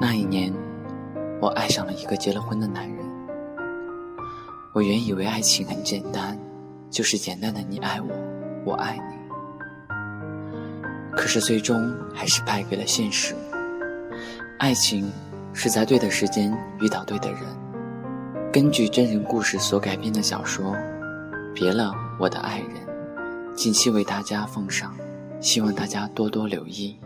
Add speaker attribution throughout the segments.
Speaker 1: 那一年，我爱上了一个结了婚的男人。我原以为爱情很简单，就是简单的你爱我，我爱你。可是最终还是败给了现实。爱情是在对的时间遇到对的人。根据真人故事所改编的小说《别了我的爱人》，近期为大家奉上，希望大家多多留意。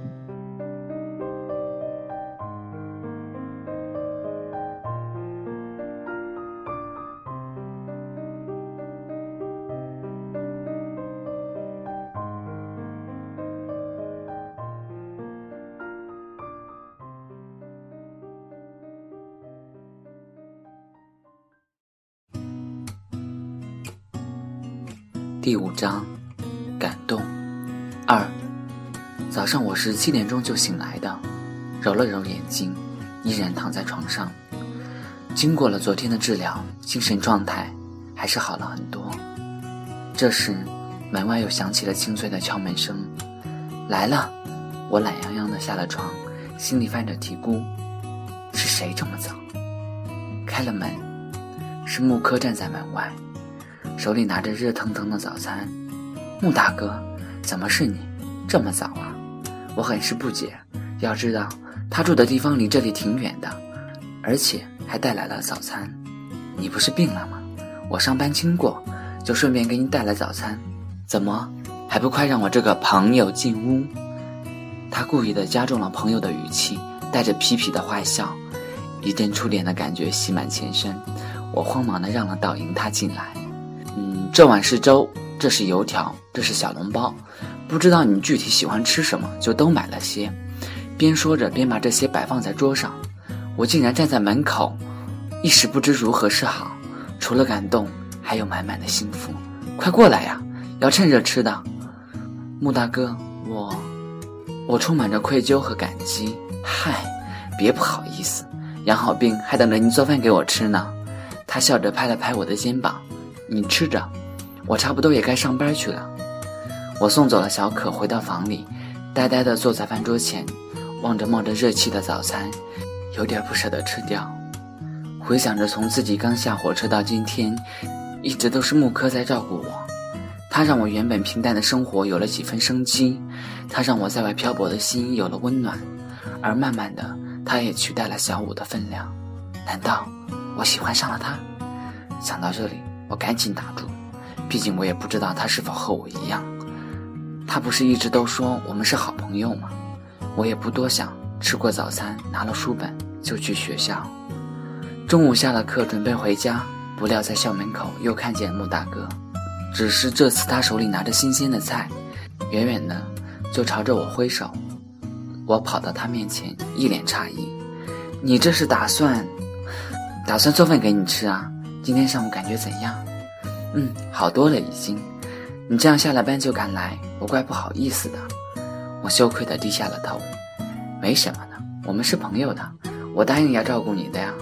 Speaker 1: 第五章，感动。二，早上我是七点钟就醒来的，揉了揉眼睛，依然躺在床上。经过了昨天的治疗，精神状态还是好了很多。这时，门外又响起了清脆的敲门声。来了，我懒洋洋的下了床，心里泛着嘀咕：是谁这么早？开了门，是木柯站在门外。手里拿着热腾腾的早餐，穆大哥，怎么是你？这么早啊？我很是不解。要知道，他住的地方离这里挺远的，而且还带来了早餐。你不是病了吗？我上班经过，就顺便给你带来早餐。怎么，还不快让我这个朋友进屋？他故意的加重了朋友的语气，带着痞痞的坏笑，一阵触电的感觉袭满全身。我慌忙的让了道，迎他进来。这碗是粥，这是油条，这是小笼包，不知道你具体喜欢吃什么，就都买了些。边说着边把这些摆放在桌上，我竟然站在门口，一时不知如何是好。除了感动，还有满满的幸福。快过来呀，要趁热吃的。穆大哥，我，我充满着愧疚和感激。嗨，别不好意思，养好病还等着你做饭给我吃呢。他笑着拍了拍我的肩膀，你吃着。我差不多也该上班去了，我送走了小可，回到房里，呆呆地坐在饭桌前，望着冒着热气的早餐，有点不舍得吃掉。回想着从自己刚下火车到今天，一直都是木柯在照顾我，他让我原本平淡的生活有了几分生机，他让我在外漂泊的心有了温暖，而慢慢的，他也取代了小五的分量。难道我喜欢上了他？想到这里，我赶紧打住。毕竟我也不知道他是否和我一样，他不是一直都说我们是好朋友吗？我也不多想，吃过早餐，拿了书本就去学校。中午下了课，准备回家，不料在校门口又看见穆大哥，只是这次他手里拿着新鲜的菜，远远的就朝着我挥手。我跑到他面前，一脸诧异：“你这是打算打算做饭给你吃啊？今天上午感觉怎样？”嗯，好多了已经。你这样下了班就赶来，我怪不好意思的。我羞愧的低下了头。没什么的，我们是朋友的，我答应要照顾你的呀。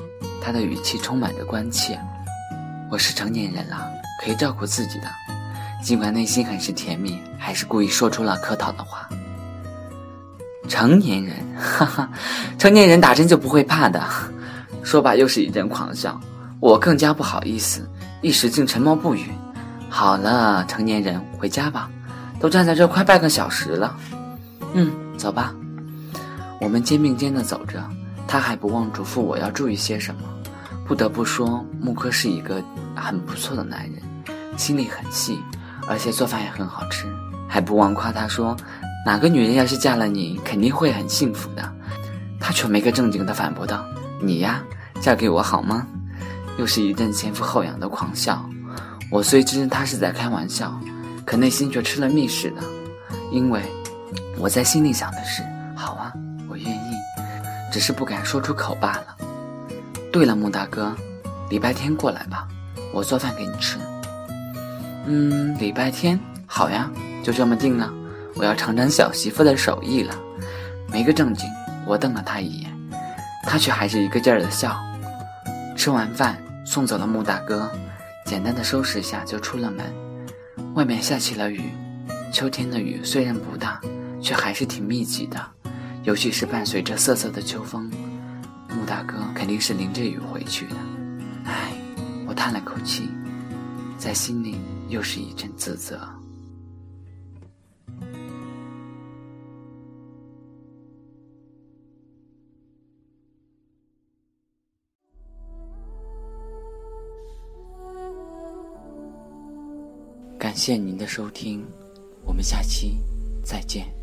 Speaker 1: 他的语气充满着关切。我是成年人了，可以照顾自己的。尽管内心很是甜蜜，还是故意说出了客套的话。成年人，哈哈，成年人打针就不会怕的。说罢又是一阵狂笑。我更加不好意思。一时竟沉默不语。好了，成年人，回家吧。都站在这快半个小时了。嗯，走吧。我们肩并肩的走着，他还不忘嘱咐我要注意些什么。不得不说，木柯是一个很不错的男人，心里很细，而且做饭也很好吃。还不忘夸他说，哪个女人要是嫁了你，肯定会很幸福的。他却没个正经的反驳道：“你呀，嫁给我好吗？”又是一阵前赴后仰的狂笑，我虽知他是在开玩笑，可内心却吃了蜜似的，因为我在心里想的是：好啊，我愿意，只是不敢说出口罢了。对了，穆大哥，礼拜天过来吧，我做饭给你吃。嗯，礼拜天好呀，就这么定了。我要尝尝小媳妇的手艺了。没个正经，我瞪了他一眼，他却还是一个劲儿的笑。吃完饭送走了穆大哥简单的收拾一下就出了门。外面下起了雨秋天的雨虽然不大却还是挺密集的尤其是伴随着瑟瑟的秋风穆大哥肯定是淋着雨回去的。唉我叹了口气在心里又是一阵自责感谢您的收听我们下期再见。